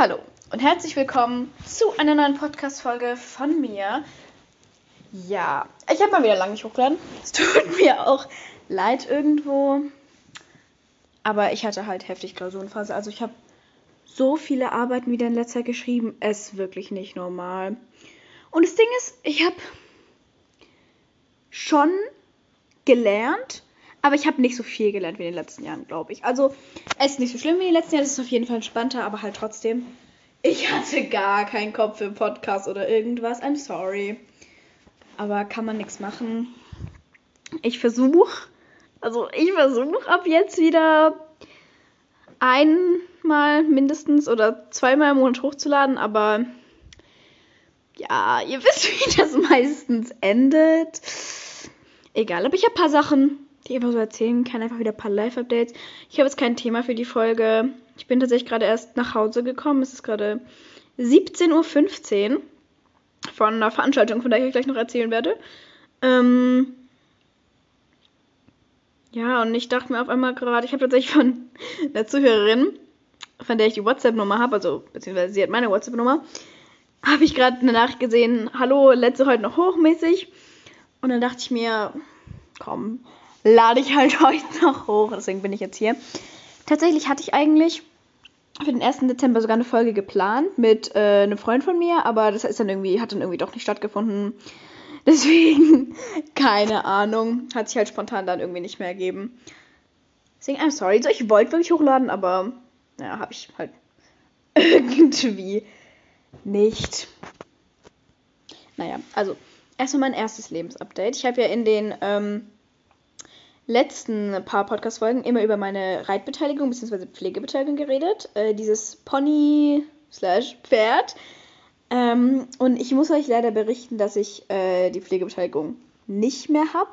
Hallo und herzlich willkommen zu einer neuen Podcast-Folge von mir. Ja, ich habe mal wieder lange nicht hochgeladen. Es tut mir auch leid irgendwo. Aber ich hatte halt heftig Klausurenphase. Also ich habe so viele Arbeiten wieder in letzter Zeit geschrieben. Es ist wirklich nicht normal. Und das Ding ist, ich habe schon gelernt, aber ich habe nicht so viel gelernt wie in den letzten Jahren, glaube ich. Also, es ist nicht so schlimm wie in den letzten Jahren, es ist auf jeden Fall entspannter, aber halt trotzdem. Ich hatte gar keinen Kopf für Podcast oder irgendwas. I'm sorry. Aber kann man nichts machen. Ich versuche, also ich versuche ab jetzt wieder einmal mindestens oder zweimal im Monat hochzuladen, aber ja, ihr wisst, wie das meistens endet. Egal, aber ich habe ein paar Sachen, die einfach so erzählen kann. Einfach wieder ein paar Live-Updates. Ich habe jetzt kein Thema für die Folge. Ich bin tatsächlich gerade erst nach Hause gekommen. Es ist gerade 17.15 Uhr von einer Veranstaltung, von der ich euch gleich noch erzählen werde. Ähm ja, und ich dachte mir auf einmal gerade, ich habe tatsächlich von einer Zuhörerin, von der ich die WhatsApp-Nummer habe, also beziehungsweise sie hat meine WhatsApp-Nummer, habe ich gerade eine Nachricht gesehen, hallo, letzte heute noch hochmäßig. Und dann dachte ich mir, komm, lade ich halt heute noch hoch. Deswegen bin ich jetzt hier. Tatsächlich hatte ich eigentlich für den 1. Dezember sogar eine Folge geplant mit äh, einem Freund von mir, aber das ist dann irgendwie, hat dann irgendwie doch nicht stattgefunden. Deswegen, keine Ahnung. Hat sich halt spontan dann irgendwie nicht mehr ergeben. Deswegen, I'm sorry. Ich wollte wirklich hochladen, aber ja, habe ich halt irgendwie nicht. Naja, also erstmal mein erstes Lebensupdate. Ich habe ja in den ähm, letzten paar Podcast-Folgen immer über meine Reitbeteiligung bzw. Pflegebeteiligung geredet. Äh, dieses Pony slash Pferd. Ähm, und ich muss euch leider berichten, dass ich äh, die Pflegebeteiligung nicht mehr habe.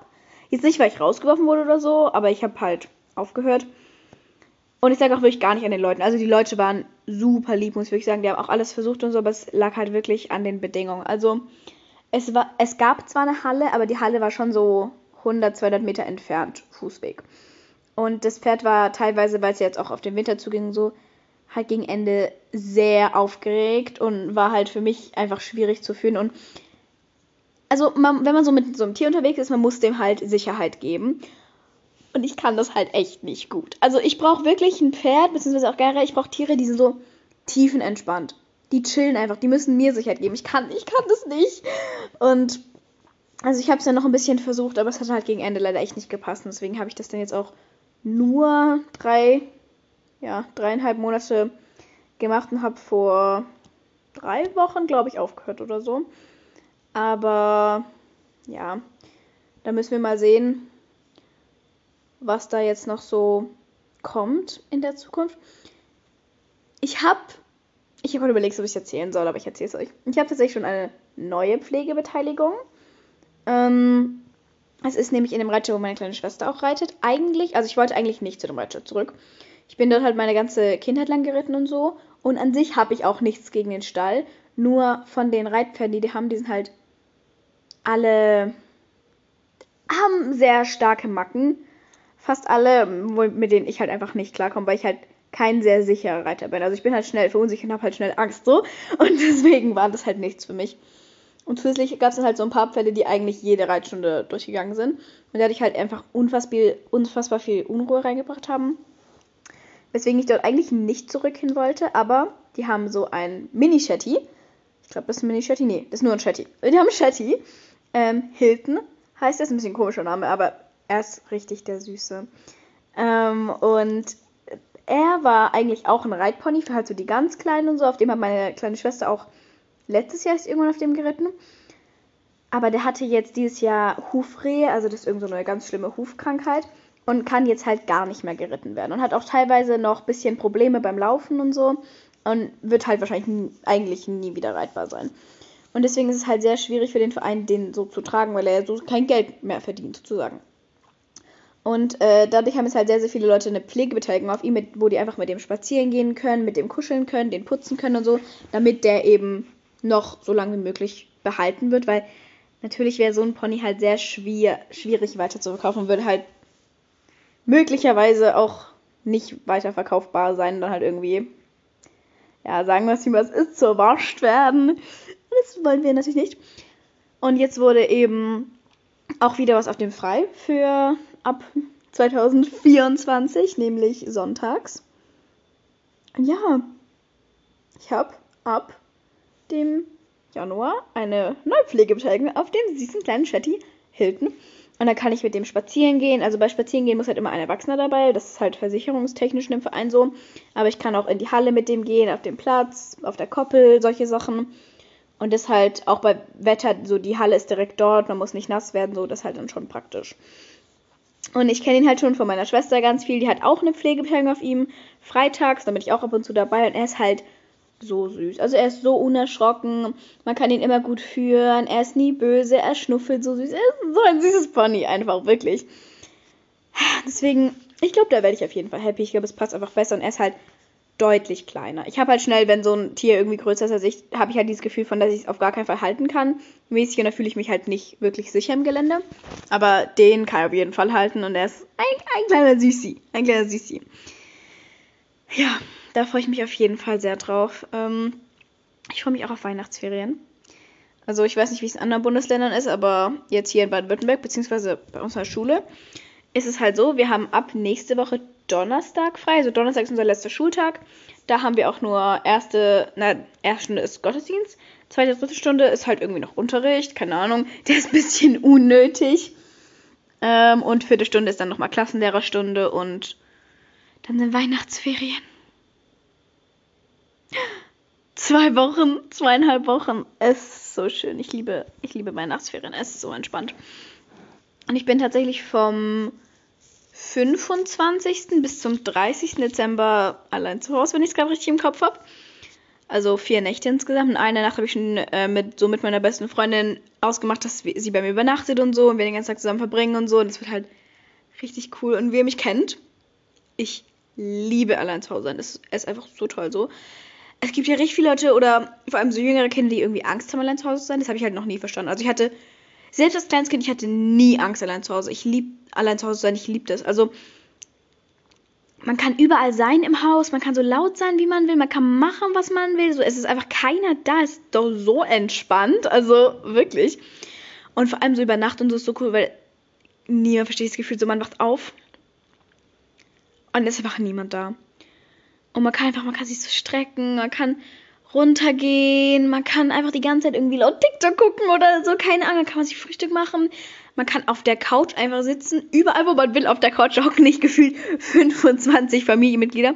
Jetzt nicht, weil ich rausgeworfen wurde oder so, aber ich habe halt aufgehört. Und ich sage auch wirklich gar nicht an den Leuten. Also die Leute waren super lieb, muss ich wirklich sagen. Die haben auch alles versucht und so, aber es lag halt wirklich an den Bedingungen. Also es, war, es gab zwar eine Halle, aber die Halle war schon so 100, 200 Meter entfernt, Fußweg. Und das Pferd war teilweise, weil es jetzt auch auf den Winter zuging, so halt gegen Ende sehr aufgeregt und war halt für mich einfach schwierig zu führen. Und also, man, wenn man so mit so einem Tier unterwegs ist, man muss dem halt Sicherheit geben. Und ich kann das halt echt nicht gut. Also, ich brauche wirklich ein Pferd, beziehungsweise auch generell, ich brauche Tiere, die sind so tiefenentspannt. Die chillen einfach, die müssen mir Sicherheit geben. Ich kann, ich kann das nicht. Und also ich habe es ja noch ein bisschen versucht, aber es hat halt gegen Ende leider echt nicht gepasst. Und deswegen habe ich das dann jetzt auch nur drei, ja, dreieinhalb Monate gemacht und habe vor drei Wochen, glaube ich, aufgehört oder so. Aber ja, da müssen wir mal sehen, was da jetzt noch so kommt in der Zukunft. Ich habe, ich habe überlegt, ob ich es erzählen soll, aber ich erzähle es euch. Ich habe tatsächlich schon eine neue Pflegebeteiligung. Ähm, es ist nämlich in dem Reitstall, wo meine kleine Schwester auch reitet. Eigentlich, also ich wollte eigentlich nicht zu dem Reitstall zurück. Ich bin dort halt meine ganze Kindheit lang geritten und so. Und an sich habe ich auch nichts gegen den Stall. Nur von den Reitpferden, die die haben, die sind halt alle haben sehr starke Macken. Fast alle, mit denen ich halt einfach nicht klarkomme, weil ich halt kein sehr sicherer Reiter bin. Also ich bin halt schnell verunsichert und habe halt schnell Angst so. Und deswegen war das halt nichts für mich. Und zusätzlich gab es dann halt so ein paar Pferde, die eigentlich jede Reitstunde durchgegangen sind. Und dadurch halt einfach unfassbar, unfassbar viel Unruhe reingebracht haben. Weswegen ich dort eigentlich nicht zurück hin wollte, aber die haben so ein Mini-Shetty. Ich glaube, das ist ein Mini-Shetty. Nee, das ist nur ein Shetty. Die haben ein Shetty. Ähm, Hilton heißt das, ein bisschen komischer Name, aber er ist richtig der Süße. Ähm, und er war eigentlich auch ein Reitpony für halt so die ganz Kleinen und so. Auf dem hat meine kleine Schwester auch letztes Jahr ist irgendwann auf dem geritten. Aber der hatte jetzt dieses Jahr Hufrehe, also das ist irgendeine so eine ganz schlimme Hufkrankheit und kann jetzt halt gar nicht mehr geritten werden und hat auch teilweise noch ein bisschen Probleme beim Laufen und so und wird halt wahrscheinlich eigentlich nie wieder reitbar sein. Und deswegen ist es halt sehr schwierig für den Verein, den so zu tragen, weil er so kein Geld mehr verdient, sozusagen. Und äh, dadurch haben es halt sehr, sehr viele Leute eine Pflegebeteiligung auf ihm, wo die einfach mit dem spazieren gehen können, mit dem kuscheln können, den putzen können und so, damit der eben noch so lange wie möglich behalten wird, weil natürlich wäre so ein Pony halt sehr schwer, schwierig weiter zu verkaufen und würde halt möglicherweise auch nicht weiterverkaufbar sein, dann halt irgendwie ja, sagen wir es wie es ist, zerwascht werden. Das wollen wir natürlich nicht. Und jetzt wurde eben auch wieder was auf dem Frei für ab 2024, nämlich sonntags. Ja, ich habe ab dem Januar eine Neupflegebeteiligung auf dem süßen kleinen Shetty Hilton. Und dann kann ich mit dem spazieren gehen. Also bei Spazieren gehen muss halt immer ein Erwachsener dabei. Das ist halt versicherungstechnisch in dem Verein so. Aber ich kann auch in die Halle mit dem gehen, auf dem Platz, auf der Koppel, solche Sachen. Und das halt auch bei Wetter, so die Halle ist direkt dort, man muss nicht nass werden, so, das ist halt dann schon praktisch. Und ich kenne ihn halt schon von meiner Schwester ganz viel, die hat auch eine Pflegebeteiligung auf ihm, freitags, da bin ich auch ab und zu dabei und er ist halt so süß. Also er ist so unerschrocken, man kann ihn immer gut führen, er ist nie böse, er schnuffelt so süß, er ist so ein süßes Pony, einfach wirklich. Deswegen, ich glaube, da werde ich auf jeden Fall happy. Ich glaube, es passt einfach besser und er ist halt deutlich kleiner. Ich habe halt schnell, wenn so ein Tier irgendwie größer ist als ich, habe ich halt dieses Gefühl von, dass ich es auf gar keinen Fall halten kann. Mäßig und da fühle ich mich halt nicht wirklich sicher im Gelände. Aber den kann ich auf jeden Fall halten und er ist ein, ein kleiner Süßi. Ein kleiner Süßi. Ja, da freue ich mich auf jeden Fall sehr drauf. Ähm, ich freue mich auch auf Weihnachtsferien. Also ich weiß nicht, wie es in anderen Bundesländern ist, aber jetzt hier in Baden-Württemberg, beziehungsweise bei unserer Schule, ist es halt so, wir haben ab nächste Woche Donnerstag frei. Also Donnerstag ist unser letzter Schultag. Da haben wir auch nur erste, na, erste Stunde ist Gottesdienst. Zweite, dritte Stunde ist halt irgendwie noch Unterricht. Keine Ahnung. Der ist ein bisschen unnötig. Ähm, und vierte Stunde ist dann nochmal Klassenlehrerstunde und dann sind Weihnachtsferien. Zwei Wochen, zweieinhalb Wochen. Es ist so schön. Ich liebe, ich liebe Weihnachtsferien. Es ist so entspannt. Und ich bin tatsächlich vom 25. bis zum 30. Dezember allein zu Hause, wenn ich es gerade richtig im Kopf habe. Also vier Nächte insgesamt. Und eine Nacht habe ich schon äh, mit, so mit meiner besten Freundin ausgemacht, dass sie bei mir übernachtet und so und wir den ganzen Tag zusammen verbringen und so. Und das wird halt richtig cool. Und wer mich kennt, ich liebe allein zu Hause sein. Es ist einfach so toll so. Es gibt ja richtig viele Leute oder vor allem so jüngere Kinder, die irgendwie Angst haben, allein zu Hause zu sein. Das habe ich halt noch nie verstanden. Also ich hatte selbst als kleines Kind, ich hatte nie Angst allein zu Hause. Ich liebe allein zu Hause sein, ich liebe das. Also man kann überall sein im Haus, man kann so laut sein, wie man will, man kann machen, was man will. So, es ist einfach keiner da, es ist doch so entspannt, also wirklich. Und vor allem so über Nacht und so ist so cool, weil niemand versteht das Gefühl, so man wacht auf und es ist einfach niemand da. Und man kann einfach, man kann sich so strecken, man kann runtergehen, man kann einfach die ganze Zeit irgendwie laut TikTok gucken oder so, keine Ahnung, dann kann man sich Frühstück machen. Man kann auf der Couch einfach sitzen, überall wo man will auf der Couch hocken, nicht gefühlt 25 Familienmitglieder.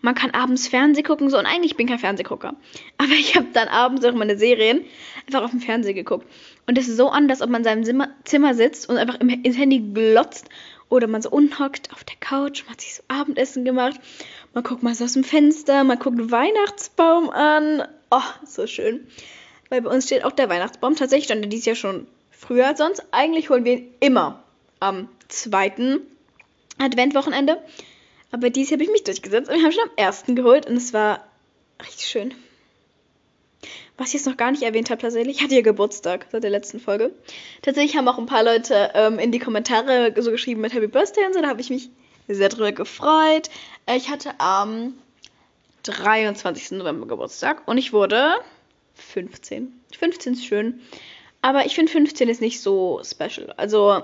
Man kann abends Fernsehen gucken, so, und eigentlich bin ich kein Fernsehgucker. Aber ich habe dann abends auch meine Serien einfach auf dem Fernseher geguckt. Und das ist so anders, ob man in seinem Zimmer, sitzt und einfach ins Handy glotzt oder man so unhockt auf der Couch, man hat sich so Abendessen gemacht man guckt mal so aus dem Fenster, man guckt Weihnachtsbaum an. Oh, so schön. Weil bei uns steht auch der Weihnachtsbaum. Tatsächlich stand er dieses Jahr schon früher als sonst. Eigentlich holen wir ihn immer am zweiten Adventwochenende. Aber dieses Jahr habe ich mich durchgesetzt und wir haben schon am ersten geholt und es war richtig schön. Was ich jetzt noch gar nicht erwähnt habe, tatsächlich, ich hatte ja Geburtstag seit der letzten Folge. Tatsächlich haben auch ein paar Leute ähm, in die Kommentare so geschrieben mit Happy Birthday und so. Da habe ich mich sehr drüber gefreut. Ich hatte am 23. November Geburtstag und ich wurde 15. 15 ist schön. Aber ich finde 15 ist nicht so special. Also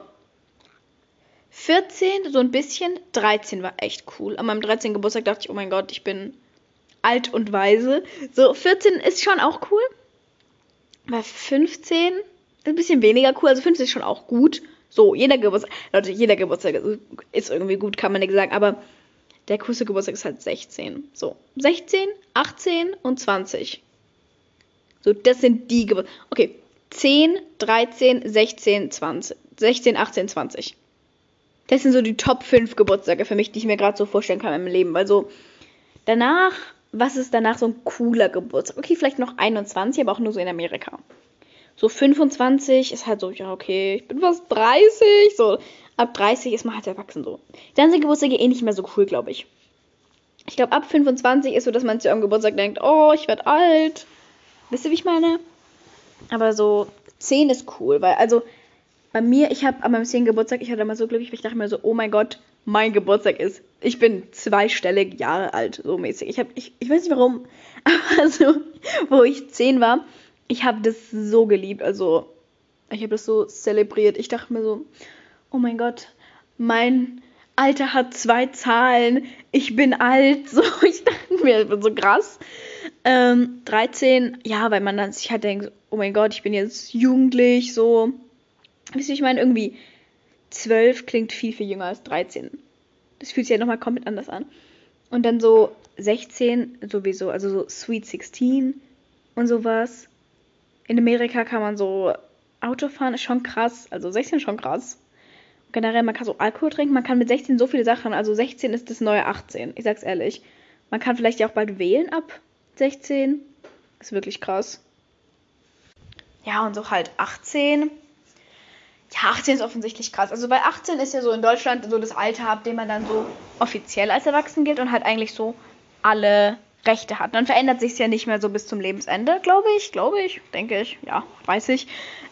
14 so ein bisschen, 13 war echt cool. An meinem 13. Geburtstag dachte ich, oh mein Gott, ich bin alt und weise. So 14 ist schon auch cool. Aber 15 ist ein bisschen weniger cool. Also 15 ist schon auch gut. So, jeder Geburtstag, Leute, jeder Geburtstag ist irgendwie gut, kann man nicht sagen, aber der coolste Geburtstag ist halt 16. So, 16, 18 und 20. So, das sind die Geburtstage. Okay, 10, 13, 16, 20. 16, 18, 20. Das sind so die Top 5 Geburtstage für mich, die ich mir gerade so vorstellen kann im Leben. Weil so, danach, was ist danach so ein cooler Geburtstag? Okay, vielleicht noch 21, aber auch nur so in Amerika. So 25 ist halt so, ja, okay, ich bin fast 30. So, ab 30 ist man halt erwachsen so. Dann sind Geburtstage eh nicht mehr so cool, glaube ich. Ich glaube, ab 25 ist so, dass man zu eurem Geburtstag denkt, oh, ich werde alt. Wisst ihr, wie ich meine? Aber so 10 ist cool, weil, also, bei mir, ich habe an meinem 10. Geburtstag, ich hatte immer so glücklich, weil ich dachte mir so, oh mein Gott, mein Geburtstag ist. Ich bin zweistellig Jahre alt, so mäßig. Ich, hab, ich, ich weiß nicht warum, aber so, wo ich zehn war, ich habe das so geliebt. Also, ich habe das so zelebriert. Ich dachte mir so, oh mein Gott, mein Alter hat zwei Zahlen. Ich bin alt. So, ich dachte mir, ich bin so krass. Ähm, 13, ja, weil man dann sich halt denkt, oh mein Gott, ich bin jetzt jugendlich, so. Wisst ihr, ich meine, irgendwie 12 klingt viel, viel jünger als 13. Das fühlt sich ja nochmal komplett anders an. Und dann so 16 sowieso, also so Sweet 16 und sowas. In Amerika kann man so Auto fahren, ist schon krass. Also 16 ist schon krass. Generell, man kann so Alkohol trinken, man kann mit 16 so viele Sachen. Also 16 ist das neue 18, ich sag's ehrlich. Man kann vielleicht ja auch bald wählen ab 16. Ist wirklich krass. Ja, und so halt 18. Ja, 18 ist offensichtlich krass. Also bei 18 ist ja so in Deutschland so das Alter, ab dem man dann so offiziell als erwachsen gilt und halt eigentlich so alle Rechte hat. Dann verändert sich es ja nicht mehr so bis zum Lebensende, glaube ich, glaube ich, denke ich, ja, weiß ich.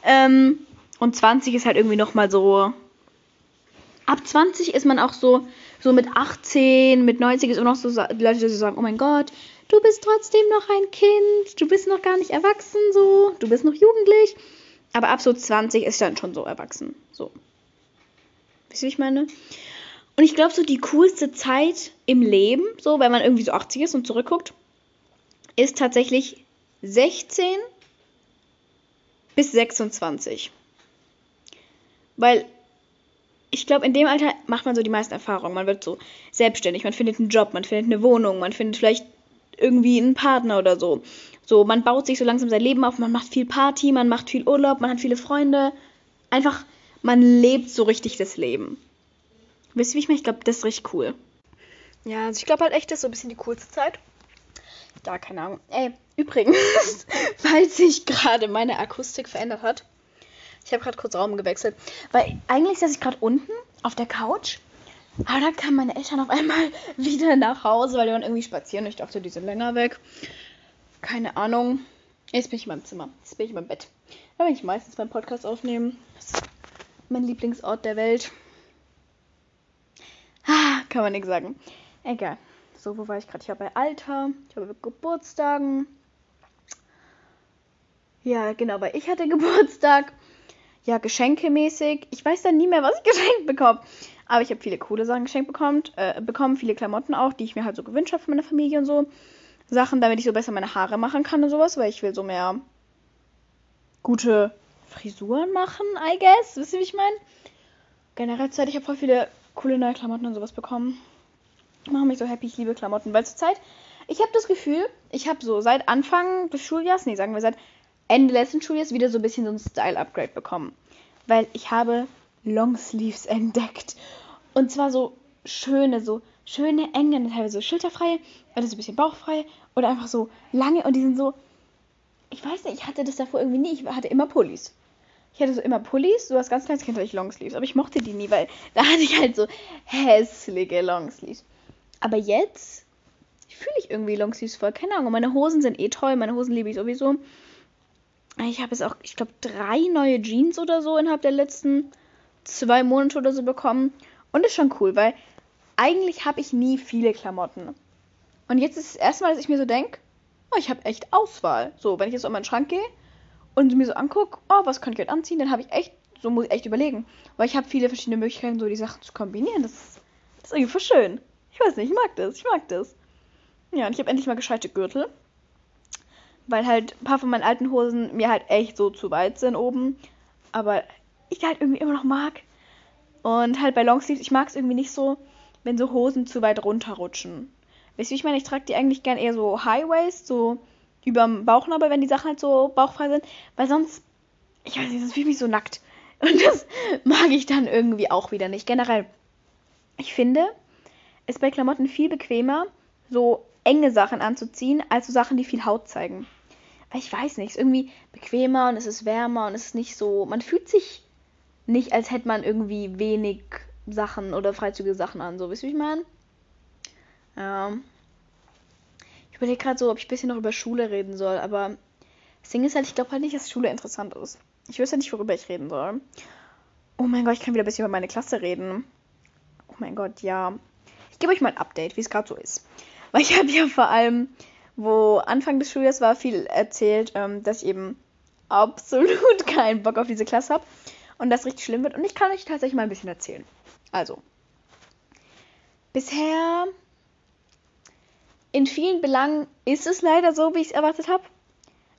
Ähm, und 20 ist halt irgendwie nochmal so. Ab 20 ist man auch so, so mit 18, mit 90 ist immer noch so Leute, die sagen, oh mein Gott, du bist trotzdem noch ein Kind, du bist noch gar nicht erwachsen, so, du bist noch jugendlich. Aber ab so 20 ist dann schon so erwachsen, so. Wisst ihr, wie ich meine? Und ich glaube, so die coolste Zeit im Leben, so, wenn man irgendwie so 80 ist und zurückguckt, ist tatsächlich 16 bis 26. Weil ich glaube, in dem Alter macht man so die meisten Erfahrungen. Man wird so selbstständig, man findet einen Job, man findet eine Wohnung, man findet vielleicht irgendwie einen Partner oder so. So, man baut sich so langsam sein Leben auf, man macht viel Party, man macht viel Urlaub, man hat viele Freunde. Einfach, man lebt so richtig das Leben. Wisst ihr, wie ich meine? Ich glaube, das ist richtig cool. Ja, also ich glaube halt echt, das ist so ein bisschen die coolste Zeit. Da, keine Ahnung. Ey, übrigens, falls sich gerade meine Akustik verändert hat. Ich habe gerade kurz Raum gewechselt. Weil eigentlich saß ich gerade unten auf der Couch aber dann kamen meine Eltern auf einmal wieder nach Hause, weil die waren irgendwie spazieren. Ich dachte, die sind länger weg. Keine Ahnung. Jetzt bin ich in meinem Zimmer. Jetzt bin ich in meinem Bett. Da bin ich meistens beim Podcast aufnehmen. Das ist mein Lieblingsort der Welt. Ah, kann man nichts sagen. Egal. So, wo war ich gerade? Ich war bei Alter. Ich habe Geburtstagen. Ja, genau, weil ich hatte Geburtstag. Ja, geschenkemäßig. Ich weiß dann nie mehr, was ich geschenkt bekomme. Aber ich habe viele coole Sachen geschenkt bekommen, äh, bekommen, viele Klamotten auch, die ich mir halt so gewünscht habe von meiner Familie und so. Sachen, damit ich so besser meine Haare machen kann und sowas, weil ich will so mehr gute Frisuren machen, I guess. Wisst ihr, wie ich meine? Generell Zeit, ich habe voll viele coole neue Klamotten und sowas bekommen. Machen mich so happy, ich liebe Klamotten. Weil zur Zeit, ich habe das Gefühl, ich habe so seit Anfang des Schuljahres, nee, sagen wir seit Ende letzten Schuljahres wieder so ein bisschen so ein Style-Upgrade bekommen. Weil ich habe Longsleeves entdeckt. Und zwar so schöne, so schöne, enge, teilweise so schulterfreie, oder so ein bisschen bauchfrei, oder einfach so lange und die sind so. Ich weiß nicht, ich hatte das davor irgendwie nie. Ich hatte immer Pullis. Ich hatte so immer Pullis, so als ganz kleines Kind hatte ich Longsleeves, aber ich mochte die nie, weil da hatte ich halt so hässliche Longsleeves. Aber jetzt fühle ich irgendwie Longsleeves voll. Keine Ahnung, meine Hosen sind eh toll, meine Hosen liebe ich sowieso. Ich habe jetzt auch, ich glaube, drei neue Jeans oder so innerhalb der letzten zwei Monate oder so bekommen. Und ist schon cool, weil eigentlich habe ich nie viele Klamotten. Und jetzt ist das erste Mal, dass ich mir so denke, oh, ich habe echt Auswahl. So, wenn ich jetzt in meinen Schrank gehe und mir so angucke, oh, was kann ich heute anziehen, dann habe ich echt, so muss ich echt überlegen. Weil ich habe viele verschiedene Möglichkeiten, so die Sachen zu kombinieren. Das ist, das ist irgendwie voll schön. Ich weiß nicht, ich mag das, ich mag das. Ja, und ich habe endlich mal gescheite Gürtel. Weil halt ein paar von meinen alten Hosen mir halt echt so zu weit sind oben. Aber ich halt irgendwie immer noch mag. Und halt bei Longsleeves, ich mag es irgendwie nicht so, wenn so Hosen zu weit runterrutschen. Weißt du, ich meine, ich trage die eigentlich gern eher so High-Waist, so überm Bauchnabel, wenn die Sachen halt so bauchfrei sind. Weil sonst, ich weiß nicht, sonst fühle ich mich so nackt. Und das mag ich dann irgendwie auch wieder nicht. Generell, ich finde, ist bei Klamotten viel bequemer, so enge Sachen anzuziehen, als so Sachen, die viel Haut zeigen. Weil ich weiß nicht, es ist irgendwie bequemer und es ist wärmer und es ist nicht so. Man fühlt sich nicht, als hätte man irgendwie wenig Sachen oder freizügige Sachen an. So, wisst ihr, wie ich meine? Ja. Ich überlege gerade so, ob ich ein bisschen noch über Schule reden soll, aber das Ding ist halt, ich glaube halt nicht, dass Schule interessant ist. Ich wüsste nicht, worüber ich reden soll. Oh mein Gott, ich kann wieder ein bisschen über meine Klasse reden. Oh mein Gott, ja. Ich gebe euch mal ein Update, wie es gerade so ist. Weil ich habe ja vor allem, wo Anfang des Schuljahres war, viel erzählt, ähm, dass ich eben absolut keinen Bock auf diese Klasse habe und das richtig schlimm wird. Und ich kann euch tatsächlich mal ein bisschen erzählen. Also, bisher in vielen Belangen ist es leider so, wie ich es erwartet habe.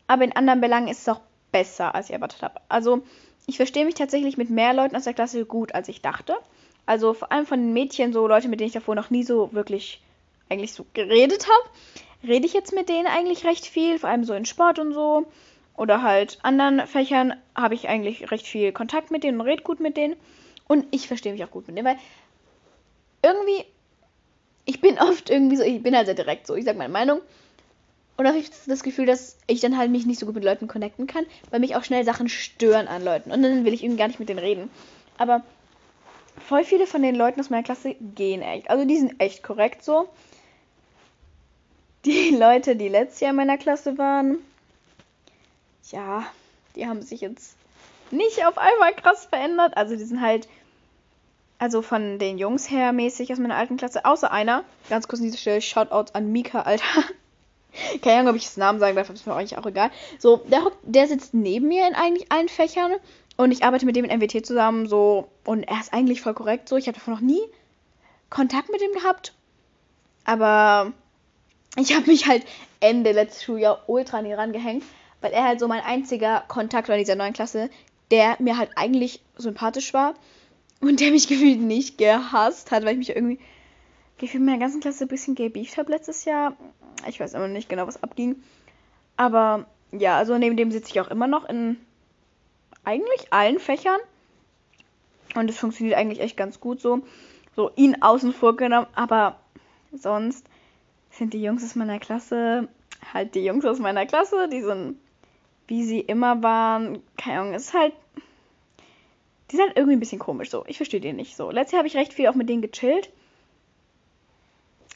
Aber in anderen Belangen ist es auch besser, als ich erwartet habe. Also, ich verstehe mich tatsächlich mit mehr Leuten aus der Klasse gut, als ich dachte. Also vor allem von den Mädchen, so Leute, mit denen ich davor noch nie so wirklich eigentlich so geredet habe, rede ich jetzt mit denen eigentlich recht viel, vor allem so in Sport und so. Oder halt anderen Fächern habe ich eigentlich recht viel Kontakt mit denen und rede gut mit denen. Und ich verstehe mich auch gut mit denen, weil irgendwie, ich bin oft irgendwie so, ich bin halt sehr direkt so, ich sage meine Meinung. Und da habe ich das Gefühl, dass ich dann halt mich nicht so gut mit Leuten connecten kann, weil mich auch schnell Sachen stören an Leuten. Und dann will ich irgendwie gar nicht mit denen reden. Aber voll viele von den Leuten aus meiner Klasse gehen echt. Also die sind echt korrekt so. Die Leute, die letztes Jahr in meiner Klasse waren, ja, die haben sich jetzt nicht auf einmal krass verändert. Also die sind halt, also von den Jungs her mäßig aus meiner alten Klasse, außer einer. Ganz kurz an dieser Stelle, Shoutouts an Mika, Alter. Keine Ahnung, ob ich das Namen sagen darf, ist mir eigentlich auch egal. So, der, der sitzt neben mir in eigentlich allen Fächern und ich arbeite mit dem in MWT zusammen, so, und er ist eigentlich voll korrekt, so. Ich habe davon noch nie Kontakt mit ihm gehabt. Aber ich habe mich halt Ende letztes Schuljahr ultra an ihn rangehängt, weil er halt so mein einziger Kontakt war in dieser neuen Klasse, der mir halt eigentlich sympathisch war und der mich gefühlt nicht gehasst hat, weil ich mich irgendwie gefühlt in meiner ganzen Klasse ein bisschen gebieft habe letztes Jahr. Ich weiß immer nicht genau, was abging. Aber ja, also neben dem sitze ich auch immer noch in eigentlich allen Fächern. Und es funktioniert eigentlich echt ganz gut so. So ihn außen vor genommen, aber sonst sind die Jungs aus meiner Klasse halt die Jungs aus meiner Klasse, die sind wie sie immer waren. Keine Ahnung, ist halt. Die sind halt irgendwie ein bisschen komisch so. Ich verstehe die nicht so. Letztes Jahr habe ich recht viel auch mit denen gechillt.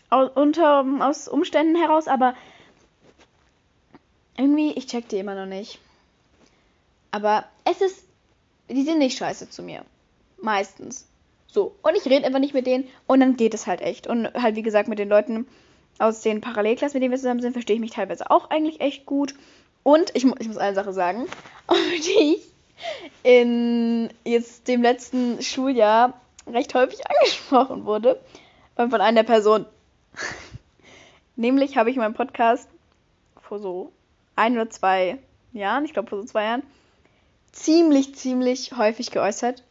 Aus, unter, aus Umständen heraus, aber irgendwie, ich check die immer noch nicht. Aber es ist. Die sind nicht scheiße zu mir. Meistens. So. Und ich rede einfach nicht mit denen und dann geht es halt echt. Und halt, wie gesagt, mit den Leuten aus den Parallelklassen, mit denen wir zusammen sind, verstehe ich mich teilweise auch eigentlich echt gut. Und ich, ich muss eine Sache sagen, die ich in jetzt dem letzten Schuljahr recht häufig angesprochen wurde. Von einer Person. Nämlich habe ich in meinem Podcast vor so ein oder zwei Jahren, ich glaube vor so zwei Jahren, ziemlich, ziemlich häufig geäußert,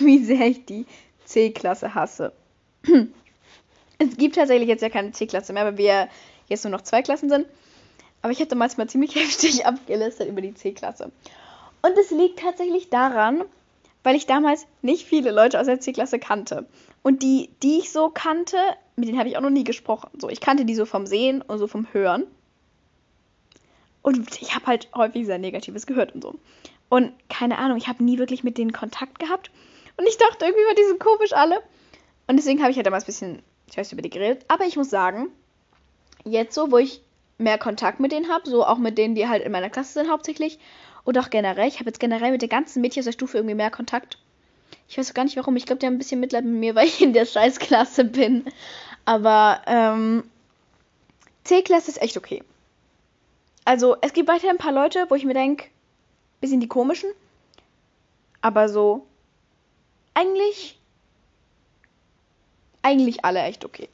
wie sehr ich die C-Klasse hasse. es gibt tatsächlich jetzt ja keine C-Klasse mehr, weil wir jetzt nur noch zwei Klassen sind. Aber ich hätte manchmal ziemlich heftig abgelistet über die C-Klasse. Und es liegt tatsächlich daran, weil ich damals nicht viele Leute aus der C-Klasse kannte. Und die, die ich so kannte, mit denen habe ich auch noch nie gesprochen. So, ich kannte die so vom Sehen und so vom Hören. Und ich habe halt häufig sehr Negatives gehört und so. Und keine Ahnung, ich habe nie wirklich mit denen Kontakt gehabt. Und ich dachte irgendwie, war die so komisch alle. Und deswegen habe ich halt damals ein bisschen, ich weiß über die geredet. Aber ich muss sagen, jetzt so, wo ich mehr Kontakt mit denen habe, so auch mit denen, die halt in meiner Klasse sind hauptsächlich. Und auch generell. Ich habe jetzt generell mit den ganzen Mädchen aus der Stufe irgendwie mehr Kontakt. Ich weiß gar nicht warum. Ich glaube, die haben ein bisschen Mitleid mit mir, weil ich in der Scheißklasse bin. Aber ähm, C-Klasse ist echt okay. Also, es gibt weiterhin ein paar Leute, wo ich mir denke, bisschen die komischen. Aber so, eigentlich, eigentlich alle echt okay.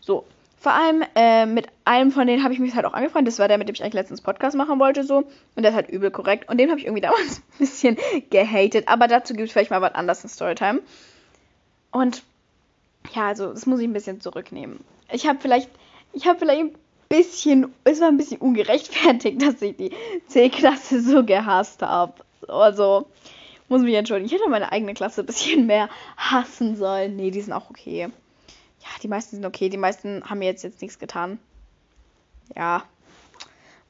So, vor allem äh, mit einem von denen habe ich mich halt auch angefreundet. Das war der, mit dem ich eigentlich letztens Podcast machen wollte, so. Und der ist halt übel korrekt. Und den habe ich irgendwie damals ein bisschen gehatet. Aber dazu gibt es vielleicht mal was anderes in Storytime. Und ja, also das muss ich ein bisschen zurücknehmen. Ich habe vielleicht, ich habe vielleicht ein bisschen, es war ein bisschen ungerechtfertigt, dass ich die C-Klasse so gehasst habe. Also muss mich entschuldigen. Ich hätte meine eigene Klasse ein bisschen mehr hassen sollen. Nee, die sind auch okay ja, die meisten sind okay. Die meisten haben mir jetzt, jetzt nichts getan. Ja,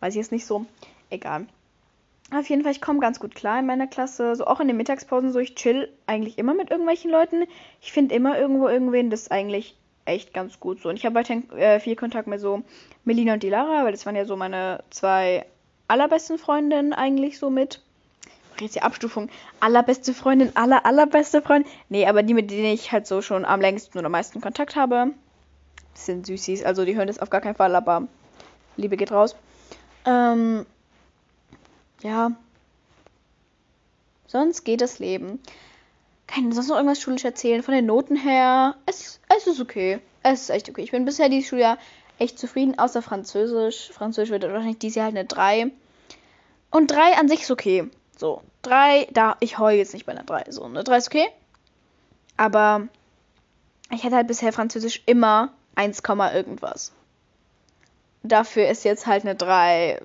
weiß ich jetzt nicht so. Egal. Auf jeden Fall, ich komme ganz gut klar in meiner Klasse. So auch in den Mittagspausen so. Ich chill eigentlich immer mit irgendwelchen Leuten. Ich finde immer irgendwo irgendwen. Das ist eigentlich echt ganz gut so. Und ich habe weiterhin äh, viel Kontakt mit so Melina und Dilara, weil das waren ja so meine zwei allerbesten Freundinnen eigentlich so mit. Jetzt die Abstufung. Allerbeste Freundin, aller, allerbeste Freundin. Nee, aber die, mit denen ich halt so schon am längsten oder am meisten Kontakt habe, sind Süßis. Also die hören das auf gar keinen Fall, aber Liebe geht raus. Ähm, ja. Sonst geht das Leben. Kann ich sonst noch irgendwas schulisch erzählen? Von den Noten her, es, es ist okay. Es ist echt okay. Ich bin bisher dieses Schuljahr echt zufrieden, außer Französisch. Französisch wird wahrscheinlich dieses Jahr halt eine 3. Und 3 an sich ist okay. So, 3, da, ich heule jetzt nicht bei einer 3. So, eine 3 ist okay. Aber ich hatte halt bisher Französisch immer 1, irgendwas. Dafür ist jetzt halt eine 3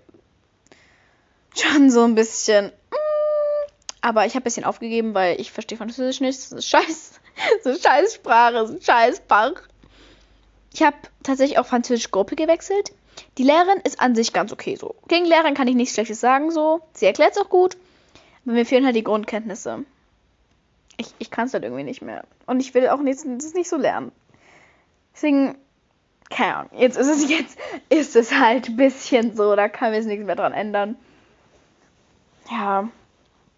schon so ein bisschen. Mm, aber ich habe ein bisschen aufgegeben, weil ich verstehe Französisch nicht. Das ist scheiß. So scheiß Sprache, so scheiß Fach. Ich habe tatsächlich auch Französisch Gruppe gewechselt. Die Lehrerin ist an sich ganz okay so. Gegen Lehrerin kann ich nichts Schlechtes sagen so. Sie erklärt es auch gut. Mir fehlen halt die Grundkenntnisse. Ich, ich kann es halt irgendwie nicht mehr. Und ich will auch nichts, das nicht so lernen. Deswegen, keine Ahnung. Jetzt ist es jetzt, ist es halt ein bisschen so. Da kann mir jetzt nichts mehr dran ändern. Ja.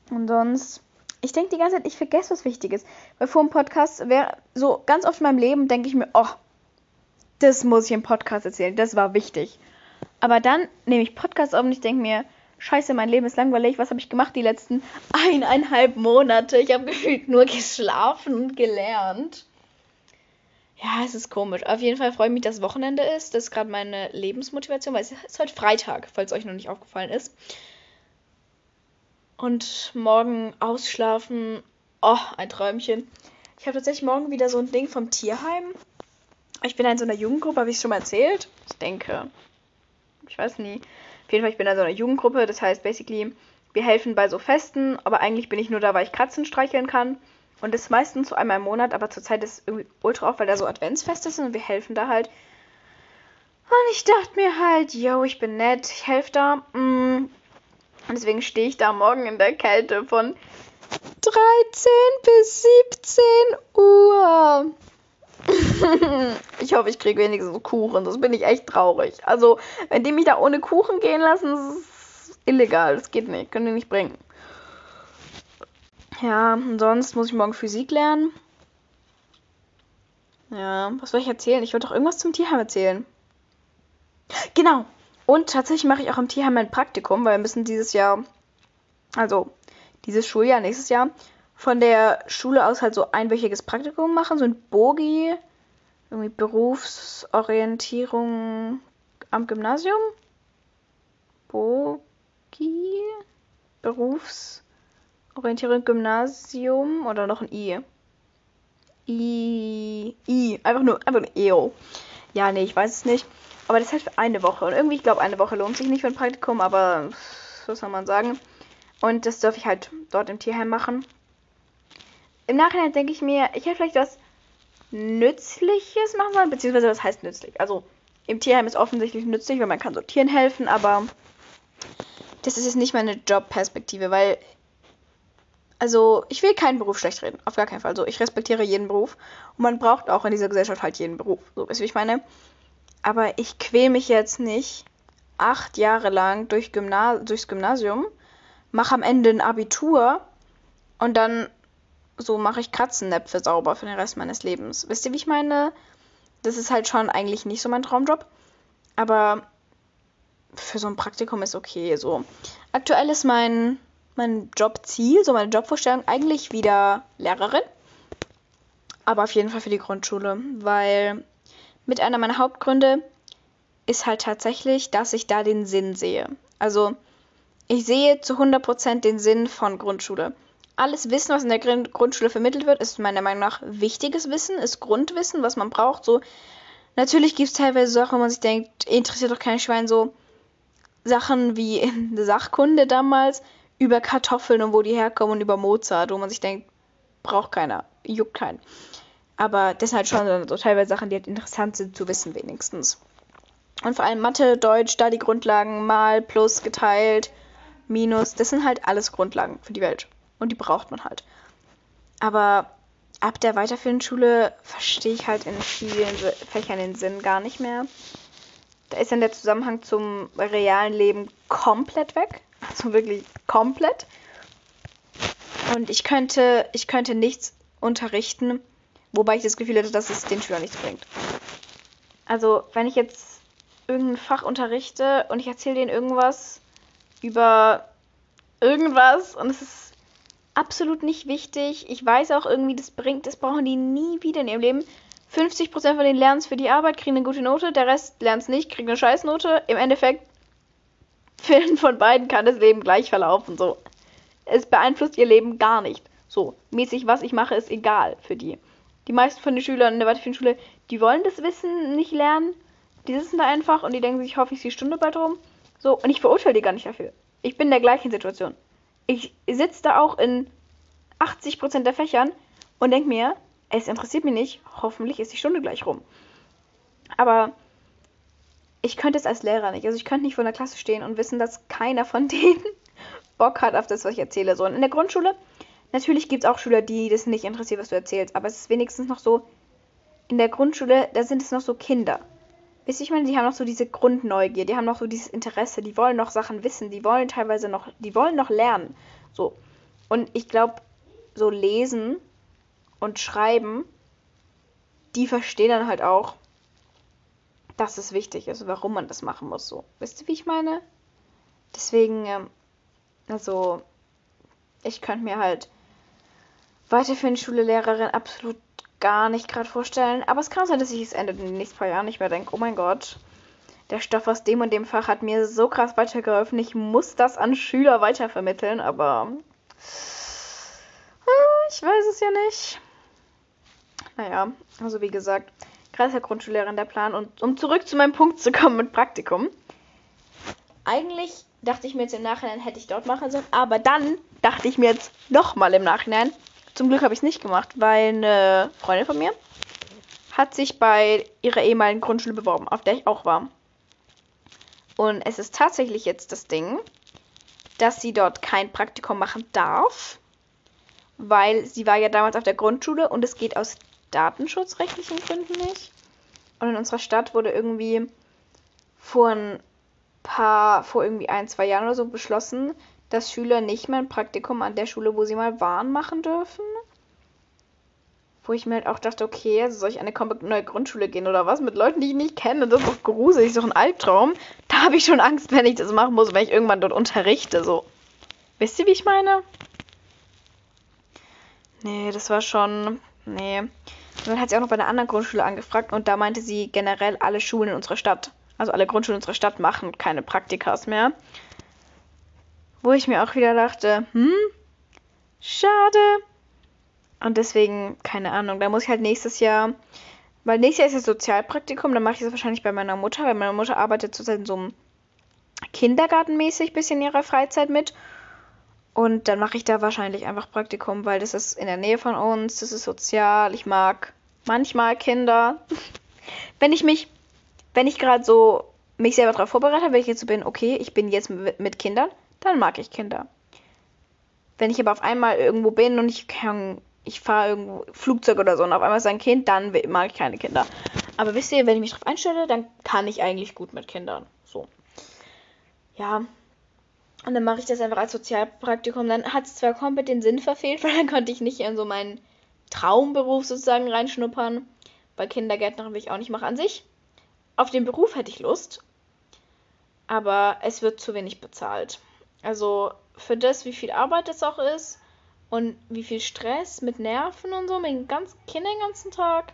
Und sonst. Ich denke die ganze Zeit, ich vergesse was Wichtiges. Weil vor dem Podcast wäre so ganz oft in meinem Leben denke ich mir, oh, das muss ich im Podcast erzählen. Das war wichtig. Aber dann nehme ich Podcast auf und ich denke mir, scheiße, mein Leben ist langweilig. Was habe ich gemacht die letzten eineinhalb Monate? Ich habe gefühlt nur geschlafen und gelernt. Ja, es ist komisch. Auf jeden Fall freue ich mich, dass Wochenende ist. Das ist gerade meine Lebensmotivation, weil es ist heute Freitag, falls euch noch nicht aufgefallen ist. Und morgen ausschlafen. Oh, ein Träumchen. Ich habe tatsächlich morgen wieder so ein Ding vom Tierheim. Ich bin in so einer Jugendgruppe, habe ich es schon mal erzählt? Ich denke. Ich weiß nie. Auf jeden Fall, ich bin in so einer Jugendgruppe. Das heißt, basically, wir helfen bei so Festen, aber eigentlich bin ich nur da, weil ich Katzen streicheln kann. Und das ist meistens so einmal im Monat, aber zurzeit ist irgendwie ultra oft, weil da so Adventsfeste sind und wir helfen da halt. Und ich dachte mir halt, yo, ich bin nett, ich helfe da. Mm. Und deswegen stehe ich da morgen in der Kälte von 13 bis 17 Uhr. ich hoffe, ich kriege wenigstens Kuchen. Das bin ich echt traurig. Also, wenn die mich da ohne Kuchen gehen lassen, ist illegal. Das geht nicht. Können die nicht bringen. Ja, sonst muss ich morgen Physik lernen. Ja, was soll ich erzählen? Ich wollte doch irgendwas zum Tierheim erzählen. Genau. Und tatsächlich mache ich auch im Tierheim ein Praktikum, weil wir müssen dieses Jahr, also dieses Schuljahr, nächstes Jahr, von der Schule aus halt so einwöchiges Praktikum machen, so ein Bogi, irgendwie Berufsorientierung am Gymnasium. Bogi, Berufsorientierung Gymnasium oder noch ein I. I, I, einfach nur, einfach nur EO. Ja, nee, ich weiß es nicht. Aber das heißt für eine Woche. Und irgendwie, ich glaube, eine Woche lohnt sich nicht für ein Praktikum, aber was soll man sagen? Und das darf ich halt dort im Tierheim machen im Nachhinein denke ich mir, ich hätte vielleicht was Nützliches machen sollen, beziehungsweise was heißt nützlich? Also im Tierheim ist offensichtlich nützlich, weil man kann so Tieren helfen, aber das ist jetzt nicht meine Jobperspektive, weil also ich will keinen Beruf schlecht reden, auf gar keinen Fall. So, ich respektiere jeden Beruf und man braucht auch in dieser Gesellschaft halt jeden Beruf. So, weißt du, wie ich meine? Aber ich quäl mich jetzt nicht acht Jahre lang durch Gymnas durchs Gymnasium, mache am Ende ein Abitur und dann so mache ich Katzennäpfe sauber für den Rest meines Lebens. Wisst ihr, wie ich meine? Das ist halt schon eigentlich nicht so mein Traumjob. Aber für so ein Praktikum ist okay. So. Aktuell ist mein, mein Jobziel, so meine Jobvorstellung, eigentlich wieder Lehrerin. Aber auf jeden Fall für die Grundschule. Weil mit einer meiner Hauptgründe ist halt tatsächlich, dass ich da den Sinn sehe. Also ich sehe zu 100% den Sinn von Grundschule alles Wissen, was in der Grundschule vermittelt wird, ist meiner Meinung nach wichtiges Wissen, ist Grundwissen, was man braucht. So, natürlich gibt es teilweise Sachen, wo man sich denkt, interessiert doch kein Schwein so Sachen wie Sachkunde damals über Kartoffeln und wo die herkommen und über Mozart, wo man sich denkt, braucht keiner, juckt keinen. Aber das sind halt schon so teilweise Sachen, die halt interessant sind zu wissen wenigstens. Und vor allem Mathe, Deutsch, da die Grundlagen, mal, plus, geteilt, minus, das sind halt alles Grundlagen für die Welt und die braucht man halt. Aber ab der weiterführenden Schule verstehe ich halt in vielen Fächern den Sinn gar nicht mehr. Da ist dann der Zusammenhang zum realen Leben komplett weg. Also wirklich komplett. Und ich könnte, ich könnte nichts unterrichten, wobei ich das Gefühl hätte, dass es den Schülern nichts bringt. Also, wenn ich jetzt irgendein Fach unterrichte und ich erzähle denen irgendwas über irgendwas und es ist absolut nicht wichtig. Ich weiß auch irgendwie, das bringt, das brauchen die nie wieder in ihrem Leben. 50% von denen lernen es für die Arbeit, kriegen eine gute Note, der Rest lernt es nicht, kriegt eine Scheißnote. Im Endeffekt, vielen von beiden kann das Leben gleich verlaufen. So. Es beeinflusst ihr Leben gar nicht. So, mäßig, was ich mache, ist egal für die. Die meisten von den Schülern in der weiterführenden Schule, die wollen das Wissen nicht lernen. Die sitzen da einfach und die denken sich, hoffe ich, die Stunde bald rum. So, und ich verurteile die gar nicht dafür. Ich bin in der gleichen Situation. Ich sitze da auch in 80% der Fächern und denke mir, es interessiert mich nicht, hoffentlich ist die Stunde gleich rum. Aber ich könnte es als Lehrer nicht. Also ich könnte nicht vor der Klasse stehen und wissen, dass keiner von denen Bock hat auf das, was ich erzähle. So, und in der Grundschule, natürlich gibt es auch Schüler, die das nicht interessiert, was du erzählst. Aber es ist wenigstens noch so, in der Grundschule, da sind es noch so Kinder. Wisst ihr, ich meine, die haben noch so diese Grundneugier, die haben noch so dieses Interesse, die wollen noch Sachen wissen, die wollen teilweise noch, die wollen noch lernen. So. Und ich glaube, so lesen und schreiben, die verstehen dann halt auch, dass es wichtig ist warum man das machen muss. So. Wisst ihr, wie ich meine? Deswegen, ähm, also, ich könnte mir halt weiterführende Schulelehrerin absolut gar nicht gerade vorstellen. Aber es kann sein, dass ich es Ende in den nächsten paar Jahren nicht mehr denke, oh mein Gott, der Stoff aus dem und dem Fach hat mir so krass weitergeholfen. Ich muss das an Schüler weitervermitteln, aber äh, ich weiß es ja nicht. Naja, also wie gesagt, gerade der Grundschullehrerin der Plan. Und um zurück zu meinem Punkt zu kommen mit Praktikum. Eigentlich dachte ich mir jetzt im Nachhinein, hätte ich dort machen sollen. Aber dann dachte ich mir jetzt nochmal im Nachhinein, zum Glück habe ich es nicht gemacht, weil eine Freundin von mir hat sich bei ihrer ehemaligen Grundschule beworben, auf der ich auch war. Und es ist tatsächlich jetzt das Ding, dass sie dort kein Praktikum machen darf, weil sie war ja damals auf der Grundschule und es geht aus datenschutzrechtlichen Gründen nicht. Und in unserer Stadt wurde irgendwie vor ein paar, vor irgendwie ein, zwei Jahren oder so beschlossen, dass Schüler nicht mehr ein Praktikum an der Schule, wo sie mal waren, machen dürfen. Wo ich mir halt auch dachte, okay, also soll ich an eine komplett neue Grundschule gehen oder was? Mit Leuten, die ich nicht kenne. Das ist doch gruselig, ist doch ein Albtraum. Da habe ich schon Angst, wenn ich das machen muss, wenn ich irgendwann dort unterrichte. So. Wisst ihr, wie ich meine? Nee, das war schon. Nee. Und dann hat sie auch noch bei einer anderen Grundschule angefragt und da meinte sie generell alle Schulen in unserer Stadt, also alle Grundschulen in unserer Stadt machen keine Praktikas mehr. Wo ich mir auch wieder dachte, hm, schade. Und deswegen, keine Ahnung, da muss ich halt nächstes Jahr, weil nächstes Jahr ist das Sozialpraktikum, dann mache ich das wahrscheinlich bei meiner Mutter, weil meine Mutter arbeitet zurzeit in so einem Kindergartenmäßig bisschen in ihrer Freizeit mit. Und dann mache ich da wahrscheinlich einfach Praktikum, weil das ist in der Nähe von uns, das ist sozial, ich mag manchmal Kinder. wenn ich mich, wenn ich gerade so mich selber darauf vorbereite, wenn ich jetzt so bin, okay, ich bin jetzt mit, mit Kindern, dann mag ich Kinder. Wenn ich aber auf einmal irgendwo bin und ich ich fahre irgendwo Flugzeug oder so und auf einmal ist ein Kind, dann mag ich keine Kinder. Aber wisst ihr, wenn ich mich darauf einstelle, dann kann ich eigentlich gut mit Kindern. So. Ja. Und dann mache ich das einfach als Sozialpraktikum. Dann hat es zwar komplett den Sinn verfehlt, weil dann konnte ich nicht in so meinen Traumberuf sozusagen reinschnuppern. Bei Kindergärtnerin will ich auch nicht machen. An sich, auf den Beruf hätte ich Lust. Aber es wird zu wenig bezahlt. Also für das, wie viel Arbeit das auch ist und wie viel Stress mit Nerven und so, mit den ganzen Kindern den ganzen Tag.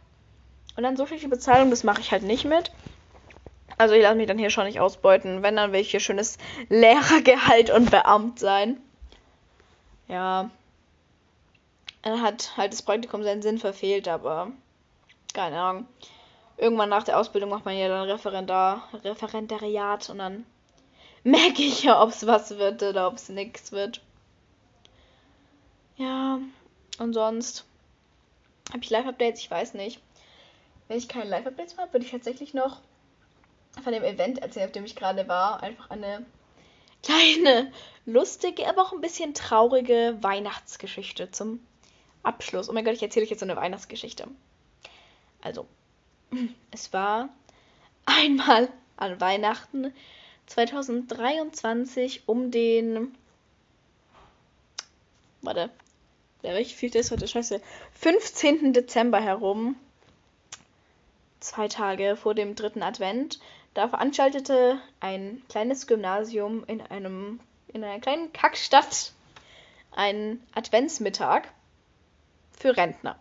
Und dann so viel Bezahlung, das mache ich halt nicht mit. Also ich lasse mich dann hier schon nicht ausbeuten. Wenn, dann will ich hier schönes Lehrergehalt und Beamt sein. Ja. Dann hat halt das Praktikum seinen Sinn verfehlt, aber keine Ahnung. Irgendwann nach der Ausbildung macht man ja dann Referendar, Referendariat und dann merke ich ja, ob es was wird oder ob es nichts wird. Ja, und sonst habe ich Live-Updates? Ich weiß nicht. Wenn ich keine Live-Updates habe, würde ich tatsächlich noch von dem Event erzählen, auf dem ich gerade war. Einfach eine kleine, lustige, aber auch ein bisschen traurige Weihnachtsgeschichte zum Abschluss. Oh mein Gott, ich erzähle euch jetzt so eine Weihnachtsgeschichte. Also, es war einmal an Weihnachten 2023 um den. Warte. Der richtig viel ist heute scheiße. 15. Dezember herum. Zwei Tage vor dem dritten Advent. Da veranstaltete ein kleines Gymnasium in einem in einer kleinen Kackstadt einen Adventsmittag für Rentner.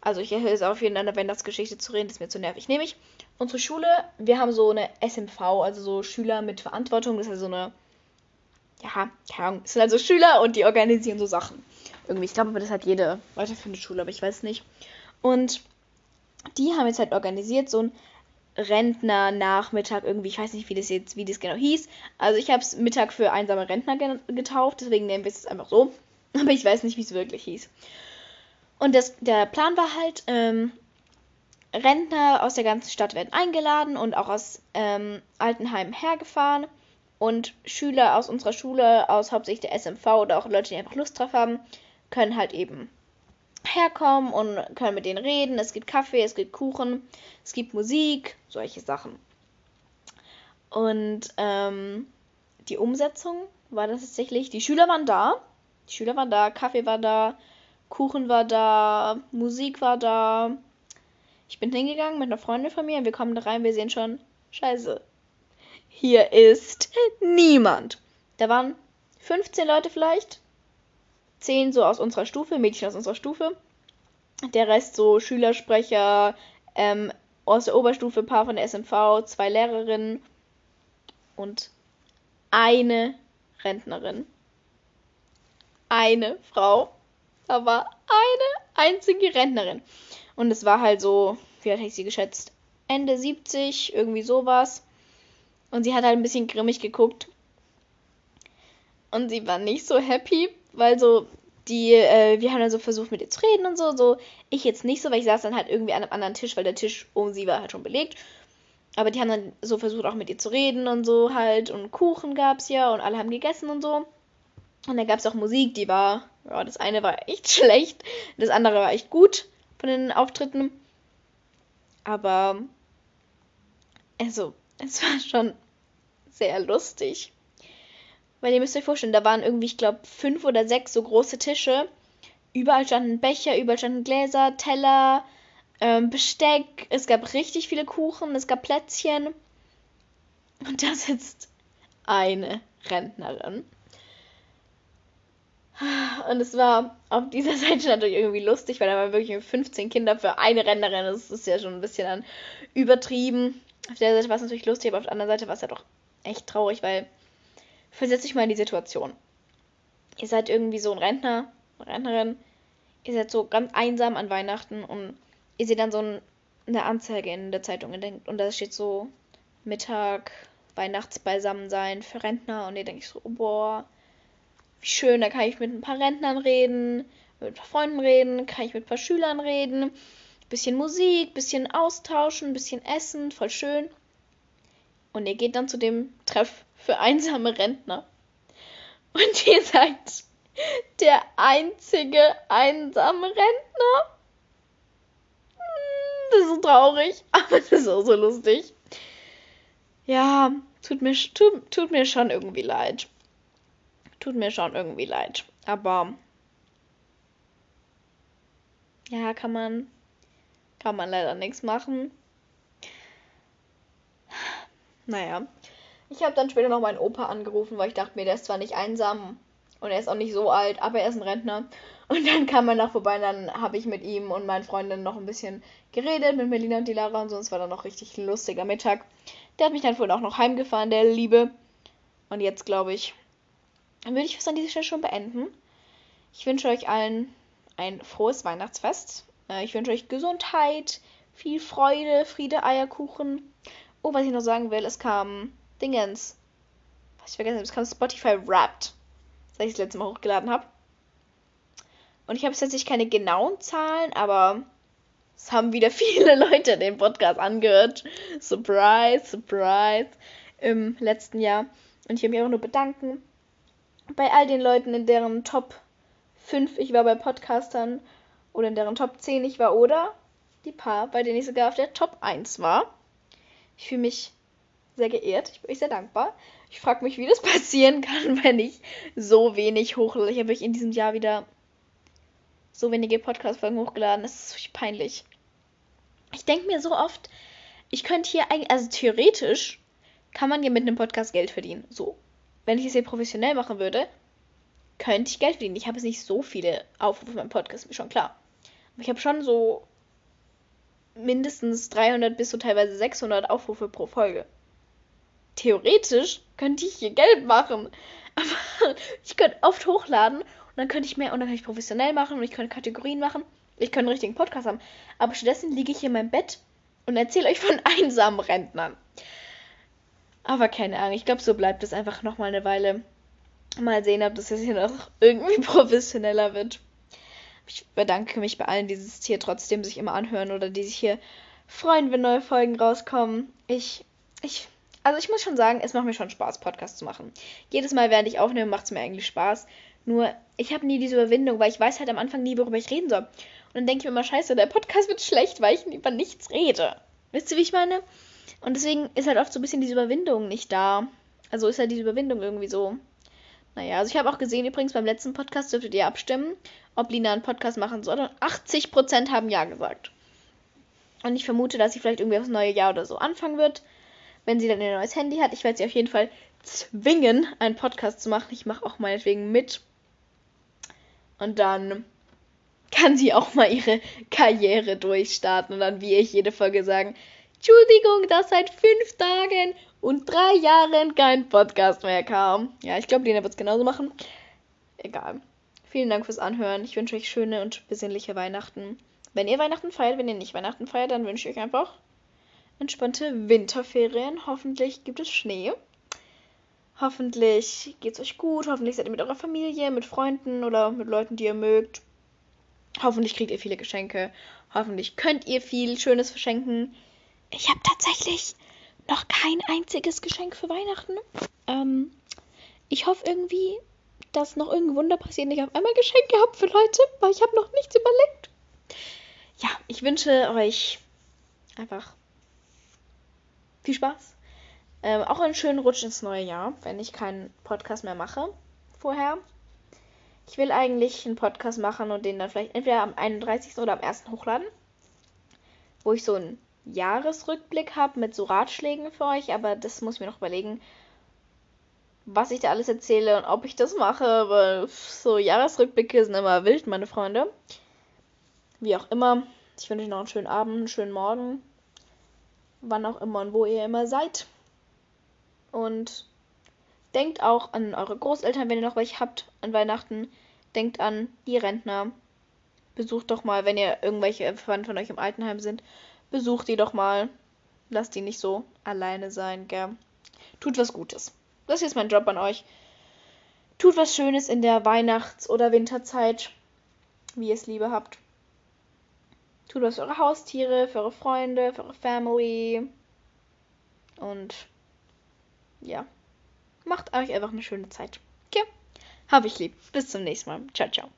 Also ich höre jetzt auf jeden Fall Weihnachtsgeschichte zu reden, das ist mir zu nervig. Nämlich unsere Schule, wir haben so eine SMV, also so Schüler mit Verantwortung, das ist also so eine, ja, keine Ahnung, es sind also Schüler und die organisieren so Sachen. Irgendwie, ich glaube, das hat jede weiterführende Schule, aber ich weiß nicht. Und die haben jetzt halt organisiert so ein Rentner-Nachmittag irgendwie, ich weiß nicht, wie das jetzt, wie das genau hieß. Also ich habe es Mittag für einsame Rentner getauft, deswegen nennen wir es einfach so. Aber ich weiß nicht, wie es wirklich hieß. Und das, der Plan war halt, ähm, Rentner aus der ganzen Stadt werden eingeladen und auch aus ähm, Altenheim hergefahren. Und Schüler aus unserer Schule, aus hauptsächlich der SMV oder auch Leute, die einfach Lust drauf haben, können halt eben herkommen und können mit denen reden. Es gibt Kaffee, es gibt Kuchen, es gibt Musik, solche Sachen. Und ähm, die Umsetzung war das tatsächlich, die Schüler waren da, die Schüler waren da, Kaffee war da, Kuchen war da, Musik war da. Ich bin hingegangen mit einer Freundin von mir und wir kommen da rein, wir sehen schon, scheiße, hier ist niemand. Da waren 15 Leute vielleicht, 10 so aus unserer Stufe, Mädchen aus unserer Stufe. Der Rest so Schülersprecher, ähm, aus der Oberstufe, ein paar von der SMV, zwei Lehrerinnen und eine Rentnerin. Eine Frau. Da war eine einzige Rentnerin. Und es war halt so, wie hatte ich sie geschätzt? Ende 70, irgendwie sowas. Und sie hat halt ein bisschen grimmig geguckt. Und sie war nicht so happy, weil so die, äh, wir haben dann so versucht mit ihr zu reden und so. So, ich jetzt nicht so, weil ich saß dann halt irgendwie an einem anderen Tisch, weil der Tisch um sie war halt schon belegt. Aber die haben dann so versucht auch mit ihr zu reden und so halt. Und Kuchen gab's ja und alle haben gegessen und so. Und dann gab's auch Musik, die war ja, das eine war echt schlecht, das andere war echt gut von den Auftritten. Aber also, es war schon sehr lustig. Weil ihr müsst euch vorstellen, da waren irgendwie, ich glaube, fünf oder sechs so große Tische. Überall standen Becher, überall standen Gläser, Teller, ähm, Besteck. Es gab richtig viele Kuchen, es gab Plätzchen. Und da sitzt eine Rentnerin. Und es war auf dieser Seite natürlich irgendwie lustig, weil da waren wirklich 15 Kinder für eine Rennerin. Das ist ja schon ein bisschen dann übertrieben. Auf der Seite war es natürlich lustig, aber auf der anderen Seite war es ja doch echt traurig, weil versetzt euch mal in die Situation. Ihr seid irgendwie so ein Rentner, eine Rentnerin, ihr seid so ganz einsam an Weihnachten und ihr seht dann so ein, eine Anzeige in der Zeitung und da steht so Mittag, Weihnachtsbeisammensein für Rentner und ihr denkt so, boah, wie schön, da kann ich mit ein paar Rentnern reden, mit ein paar Freunden reden, kann ich mit ein paar Schülern reden, bisschen Musik, bisschen austauschen, bisschen essen, voll schön. Und ihr geht dann zu dem Treff für einsame Rentner. Und ihr seid der einzige einsame Rentner. Hm, das ist so traurig, aber das ist auch so lustig. Ja, tut mir, tut, tut mir schon irgendwie leid. Tut mir schon irgendwie leid. Aber ja, kann man kann man leider nichts machen. Naja. Ich habe dann später noch meinen Opa angerufen, weil ich dachte mir, der ist zwar nicht einsam und er ist auch nicht so alt, aber er ist ein Rentner. Und dann kam er noch vorbei und dann habe ich mit ihm und meinen Freunden noch ein bisschen geredet, mit Melina und die Lara und so. Es war dann noch richtig lustiger Mittag. Der hat mich dann vorhin auch noch heimgefahren, der Liebe. Und jetzt glaube ich, dann würde ich es an dieser Stelle schon beenden. Ich wünsche euch allen ein frohes Weihnachtsfest. Äh, ich wünsche euch Gesundheit, viel Freude, Friede, Eierkuchen. Oh, was ich noch sagen will, es kam Dingens. Was ich vergessen habe, es kam Spotify Wrapped. Das ich das letzte Mal hochgeladen habe. Und ich habe tatsächlich keine genauen Zahlen, aber es haben wieder viele Leute den Podcast angehört. Surprise, surprise. Im letzten Jahr. Und ich will mich auch nur bedanken bei all den Leuten, in deren Top 5 ich war bei Podcastern oder in deren Top 10 ich war oder die paar, bei denen ich sogar auf der Top 1 war. Ich fühle mich sehr geehrt, ich bin euch sehr dankbar. Ich frage mich, wie das passieren kann, wenn ich so wenig hochlade. Ich habe in diesem Jahr wieder so wenige Podcast-Folgen hochgeladen. Das ist wirklich peinlich. Ich denke mir so oft, ich könnte hier eigentlich, also theoretisch kann man ja mit einem Podcast Geld verdienen. So. Wenn ich es hier professionell machen würde, könnte ich Geld verdienen. Ich habe jetzt nicht so viele Aufrufe beim Podcast, mir schon klar. Aber ich habe schon so mindestens 300 bis so teilweise 600 Aufrufe pro Folge. Theoretisch könnte ich hier Geld machen. Aber ich könnte oft hochladen und dann könnte ich mehr und dann könnte ich professionell machen und ich könnte Kategorien machen. Ich könnte einen richtigen Podcast haben. Aber stattdessen liege ich hier in meinem Bett und erzähle euch von einsamen Rentnern. Aber keine Ahnung, ich glaube, so bleibt es einfach noch mal eine Weile. Mal sehen, ob das jetzt hier noch irgendwie professioneller wird. Ich bedanke mich bei allen, die es hier trotzdem sich immer anhören oder die sich hier freuen, wenn neue Folgen rauskommen. Ich, ich, also ich muss schon sagen, es macht mir schon Spaß, Podcasts zu machen. Jedes Mal, während ich aufnehme, macht es mir eigentlich Spaß. Nur, ich habe nie diese Überwindung, weil ich weiß halt am Anfang nie, worüber ich reden soll. Und dann denke ich mir immer, scheiße, der Podcast wird schlecht, weil ich über nichts rede. Wisst ihr, wie ich meine? Und deswegen ist halt oft so ein bisschen diese Überwindung nicht da. Also ist halt diese Überwindung irgendwie so. Naja, also ich habe auch gesehen, übrigens beim letzten Podcast dürftet ihr abstimmen, ob Lina einen Podcast machen soll. Und 80% haben Ja gesagt. Und ich vermute, dass sie vielleicht irgendwie aufs neue Jahr oder so anfangen wird. Wenn sie dann ein neues Handy hat. Ich werde sie auf jeden Fall zwingen, einen Podcast zu machen. Ich mache auch meinetwegen mit. Und dann kann sie auch mal ihre Karriere durchstarten und dann, wie ich jede Folge sagen, Entschuldigung, dass seit fünf Tagen und drei Jahren kein Podcast mehr kam. Ja, ich glaube, Lena wird es genauso machen. Egal. Vielen Dank fürs Anhören. Ich wünsche euch schöne und besinnliche Weihnachten. Wenn ihr Weihnachten feiert, wenn ihr nicht Weihnachten feiert, dann wünsche ich euch einfach entspannte Winterferien. Hoffentlich gibt es Schnee. Hoffentlich geht es euch gut. Hoffentlich seid ihr mit eurer Familie, mit Freunden oder mit Leuten, die ihr mögt. Hoffentlich kriegt ihr viele Geschenke. Hoffentlich könnt ihr viel Schönes verschenken. Ich habe tatsächlich noch kein einziges Geschenk für Weihnachten. Ähm, ich hoffe irgendwie, dass noch irgendein Wunder passiert und ich auf einmal Geschenke habe für Leute, weil ich habe noch nichts überlegt. Ja, ich wünsche euch einfach viel Spaß. Ähm, auch einen schönen Rutsch ins neue Jahr, wenn ich keinen Podcast mehr mache vorher. Ich will eigentlich einen Podcast machen und den dann vielleicht entweder am 31. oder am 1. hochladen, wo ich so ein Jahresrückblick habe mit so Ratschlägen für euch, aber das muss ich mir noch überlegen, was ich da alles erzähle und ob ich das mache, weil so Jahresrückblicke sind immer wild, meine Freunde. Wie auch immer, ich wünsche euch noch einen schönen Abend, einen schönen Morgen, wann auch immer und wo ihr immer seid. Und denkt auch an eure Großeltern, wenn ihr noch welche habt an Weihnachten. Denkt an die Rentner. Besucht doch mal, wenn ihr irgendwelche Verwandte von euch im Altenheim sind, besucht die doch mal. Lasst die nicht so alleine sein, gell? Tut was Gutes. Das ist mein Job an euch. Tut was Schönes in der Weihnachts- oder Winterzeit, wie ihr es lieber habt. Tut was für eure Haustiere, für eure Freunde, für eure Family. Und ja, macht euch einfach eine schöne Zeit. Okay? Hab ich lieb. Bis zum nächsten Mal. Ciao, ciao.